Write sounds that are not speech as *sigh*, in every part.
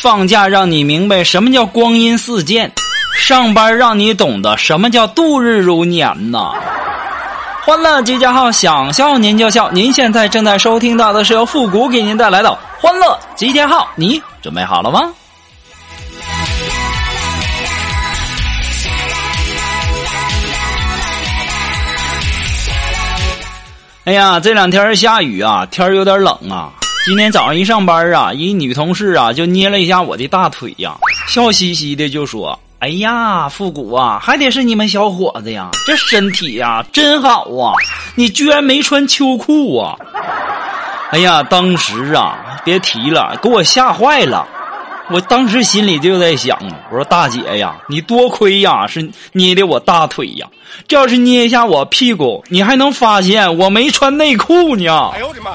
放假让你明白什么叫光阴似箭，上班让你懂得什么叫度日如年呐！欢乐集结号，想笑您就笑。您现在正在收听到的是由复古给您带来的欢乐集结号，你准备好了吗？哎呀，这两天下雨啊，天有点冷啊。今天早上一上班啊，一女同事啊就捏了一下我的大腿呀，笑嘻嘻的就说：“哎呀，复古啊，还得是你们小伙子呀，这身体呀真好啊，你居然没穿秋裤啊！” *laughs* 哎呀，当时啊，别提了，给我吓坏了。我当时心里就在想，我说大姐呀，你多亏呀是捏的我大腿呀，这要是捏一下我屁股，你还能发现我没穿内裤呢。哎呦我的妈！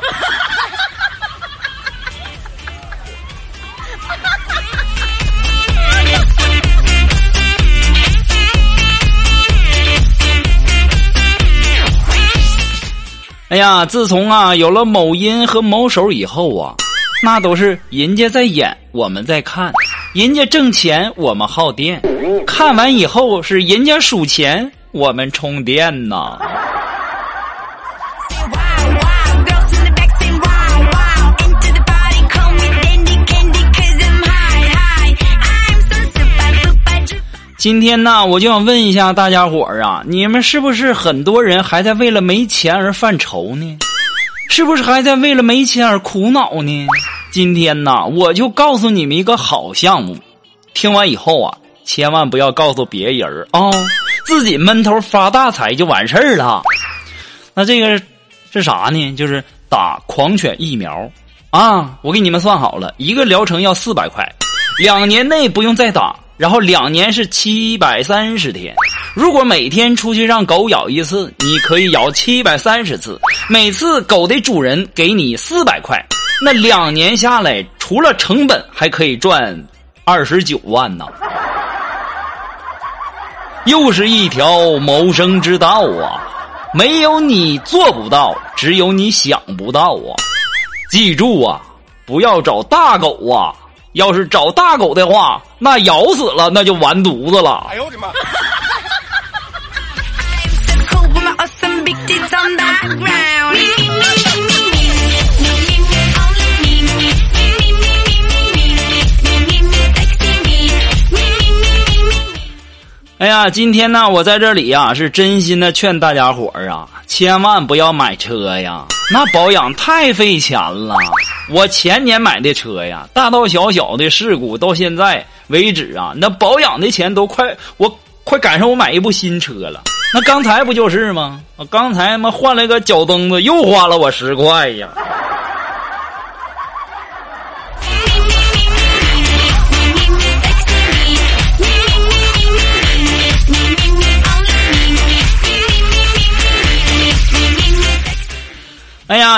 哎呀，自从啊有了某音和某手以后啊，那都是人家在演，我们在看；人家挣钱，我们耗电；看完以后是人家数钱，我们充电呢。今天呢，我就想问一下大家伙儿啊，你们是不是很多人还在为了没钱而犯愁呢？是不是还在为了没钱而苦恼呢？今天呢，我就告诉你们一个好项目，听完以后啊，千万不要告诉别人啊，自己闷头发大财就完事儿了。那这个是啥呢？就是打狂犬疫苗啊！我给你们算好了，一个疗程要四百块，两年内不用再打。然后两年是七百三十天，如果每天出去让狗咬一次，你可以咬七百三十次，每次狗的主人给你四百块，那两年下来，除了成本还可以赚二十九万呢，又是一条谋生之道啊！没有你做不到，只有你想不到啊！记住啊，不要找大狗啊！要是找大狗的话，那咬死了那就完犊子了。哎呦我的妈！哎呀，今天呢，我在这里呀，是真心的劝大家伙儿啊，千万不要买车呀，那保养太费钱了。我前年买的车呀，大大小小的事故到现在为止啊，那保养的钱都快我快赶上我买一部新车了。那刚才不就是吗？我刚才妈换了个脚蹬子，又花了我十块呀。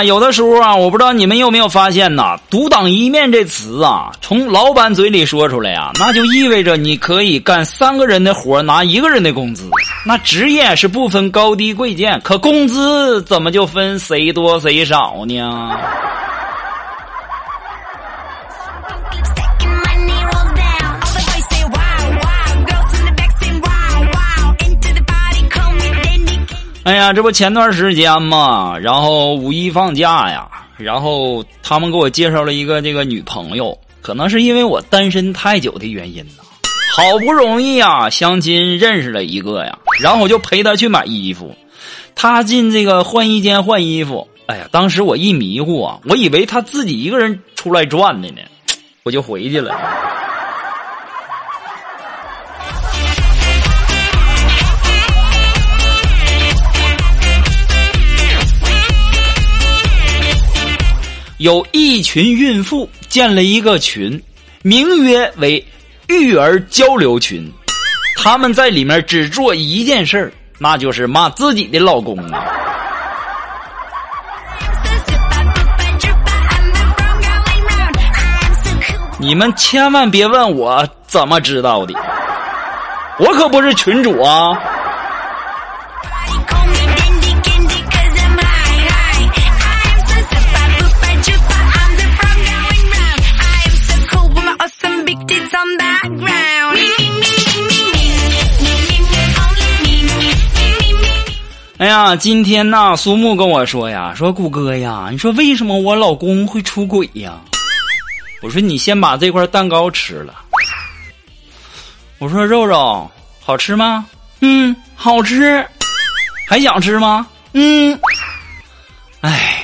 有的时候啊，我不知道你们有没有发现呐，“独当一面”这词啊，从老板嘴里说出来啊，那就意味着你可以干三个人的活拿一个人的工资。那职业是不分高低贵贱，可工资怎么就分谁多谁少呢？哎呀，这不前段时间嘛，然后五一放假呀，然后他们给我介绍了一个这个女朋友，可能是因为我单身太久的原因呐，好不容易啊相亲认识了一个呀，然后我就陪她去买衣服，她进这个换衣间换衣服，哎呀，当时我一迷糊啊，我以为她自己一个人出来转的呢，我就回去了。有一群孕妇建了一个群，名曰为育儿交流群，他们在里面只做一件事儿，那就是骂自己的老公啊。你们千万别问我怎么知道的，我可不是群主啊。哎呀，今天呐，苏木跟我说呀，说谷哥呀，你说为什么我老公会出轨呀？我说你先把这块蛋糕吃了。我说肉肉好吃吗？嗯，好吃。还想吃吗？嗯。哎，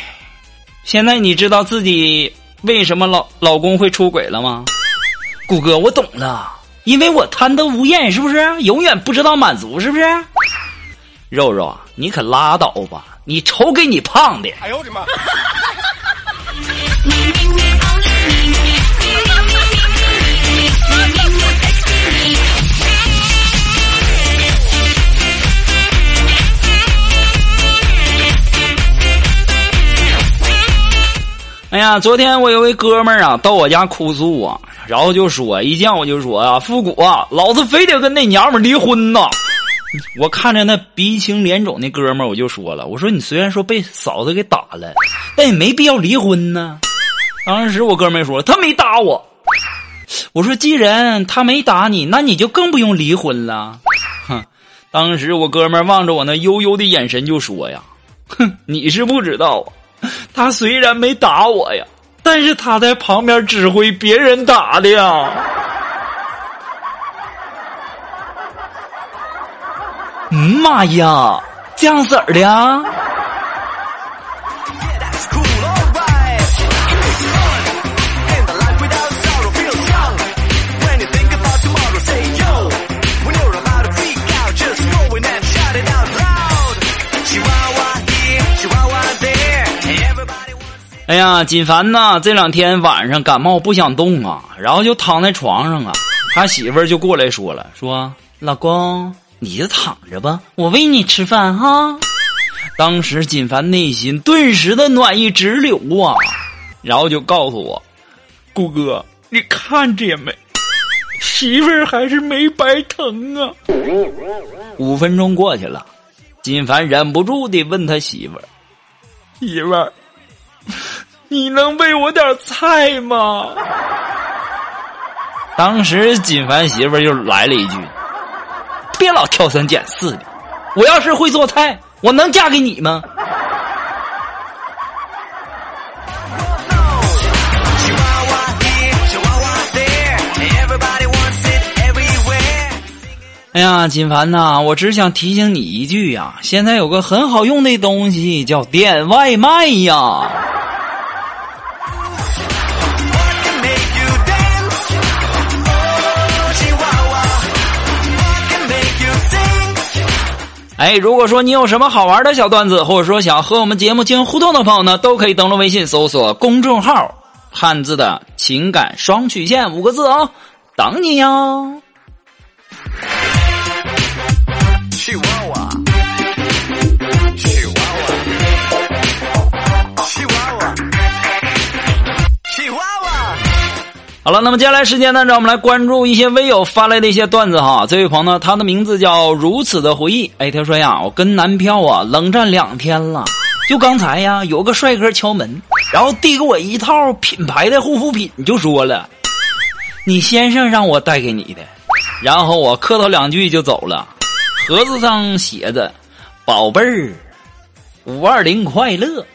现在你知道自己为什么老老公会出轨了吗？谷哥，我懂了，因为我贪得无厌，是不是？永远不知道满足，是不是？肉肉啊，你可拉倒吧！你瞅给你胖的！哎呦我的妈！哎呀，昨天我有位哥们儿啊，到我家哭诉啊，然后就说一见我就说啊，复古啊，老子非得跟那娘们离婚呐！*laughs* 我看着那鼻青脸肿那哥们儿，我就说了：“我说你虽然说被嫂子给打了，但也没必要离婚呢。”当时我哥们儿说：“他没打我。”我说：“既然他没打你，那你就更不用离婚了。”哼！当时我哥们儿望着我那悠悠的眼神就说：“呀，哼，你是不知道啊，他虽然没打我呀，但是他在旁边指挥别人打的呀。”嗯妈呀，这样式儿的啊！哎呀，锦凡呐，这两天晚上感冒不想动啊，然后就躺在床上啊，他媳妇儿就过来说了，说老公。你就躺着吧，我喂你吃饭哈。当时锦凡内心顿时的暖意直流啊，然后就告诉我：“顾哥，你看见没？媳妇儿还是没白疼啊。”五分钟过去了，锦凡忍不住的问他媳妇儿：“媳妇儿，你能喂我点菜吗？”当时锦凡媳妇儿又来了一句。别老挑三拣四的，我要是会做菜，我能嫁给你吗？哎呀，金凡呐，我只想提醒你一句呀，现在有个很好用的东西叫点外卖呀。哎，如果说你有什么好玩的小段子，或者说想和我们节目进行互动的朋友呢，都可以登录微信搜索公众号“汉字的情感双曲线”五个字哦，等你哟。好了，那么接下来时间呢，让我们来关注一些微友发来的一些段子哈。这位朋友呢，他的名字叫如此的回忆。哎，他说呀，我跟男票啊冷战两天了，就刚才呀，有个帅哥敲门，然后递给我一套品牌的护肤品，就说了：“你先生让我带给你的。”然后我客套两句就走了。盒子上写着：“宝贝儿，五二零快乐。”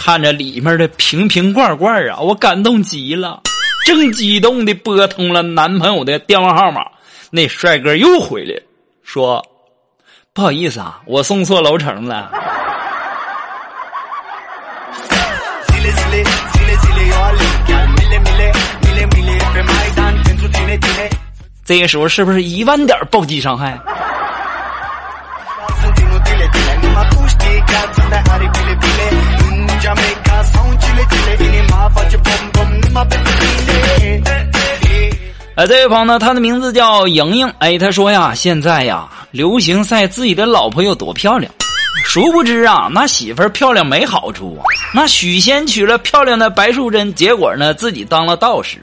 看着里面的瓶瓶罐罐啊，我感动极了。正激动的拨通了男朋友的电话号码，那帅哥又回来说：“不好意思啊，我送错楼层了。”这个时候是不是一万点暴击伤害？哎，这位朋友呢，他的名字叫莹莹。哎，他说呀，现在呀，流行晒自己的老婆有多漂亮。殊不知啊，那媳妇漂亮没好处啊。那许仙娶了漂亮的白素贞，结果呢，自己当了道士；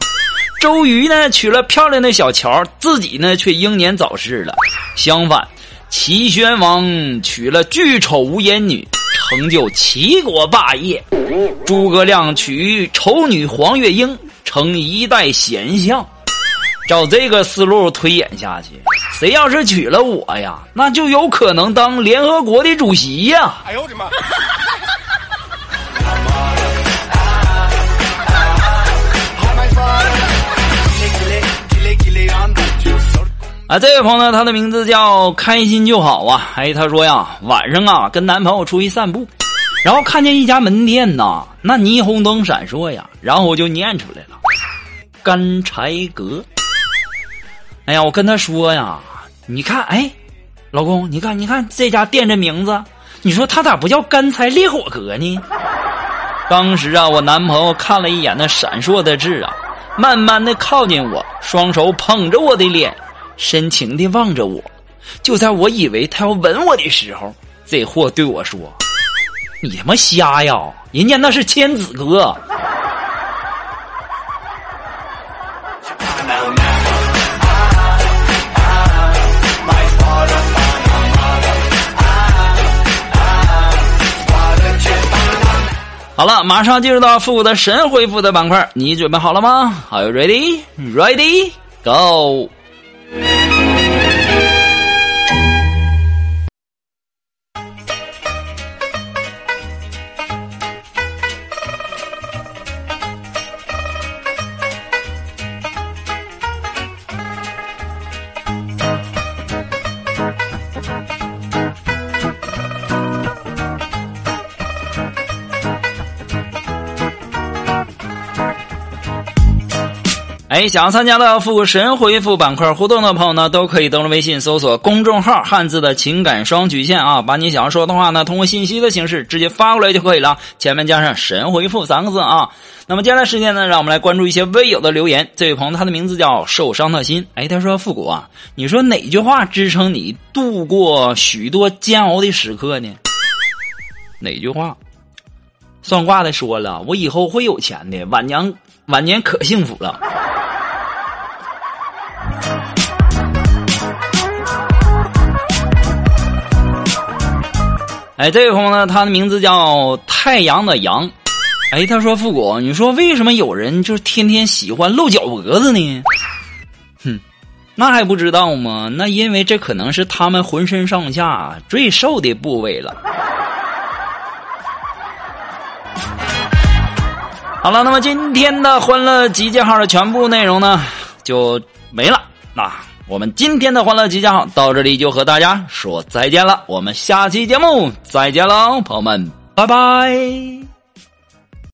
周瑜呢，娶了漂亮的小乔，自己呢，却英年早逝了。相反，齐宣王娶了巨丑无颜女，成就齐国霸业；诸葛亮娶丑女黄月英，成一代贤相。照这个思路推演下去，谁要是娶了我呀，那就有可能当联合国的主席呀！哎呦我的妈！啊，这位朋友呢，他的名字叫开心就好啊。哎，他说呀，晚上啊，跟男朋友出去散步，然后看见一家门店呐，那霓虹灯闪烁呀，然后我就念出来了：干柴阁。哎呀，我跟他说呀，你看，哎，老公，你看，你看这家店这名字，你说他咋不叫干柴烈火阁呢？当时啊，我男朋友看了一眼那闪烁的字啊，慢慢的靠近我，双手捧着我的脸，深情的望着我。就在我以为他要吻我的时候，这货对我说：“你他妈瞎呀，人家那是千子哥。”好了，马上进入到复古的神回复的板块，你准备好了吗？Are you ready? Ready? Go! Yeah. *laughs* 哎，想参加到复神回复板块互动的朋友呢，都可以登录微信搜索公众号“汉字的情感双曲线”啊，把你想要说的话呢，通过信息的形式直接发过来就可以了，前面加上“神回复”三个字啊。*laughs* 那么接下来时间呢，让我们来关注一些微友的留言。这位朋友他的名字叫受伤的心，哎，他说：“复古啊，你说哪句话支撑你度过许多煎熬的时刻呢？哪句话？算卦的说了，我以后会有钱的，晚年晚年可幸福了。”哎，这位朋友呢，他的名字叫太阳的阳。哎，他说：“复古，你说为什么有人就是天天喜欢露脚脖子呢？”哼，那还不知道吗？那因为这可能是他们浑身上下最瘦的部位了。好了，那么今天的欢乐集结号的全部内容呢，就没了。那。我们今天的欢乐集结号到这里就和大家说再见了，我们下期节目再见喽，朋友们，拜拜。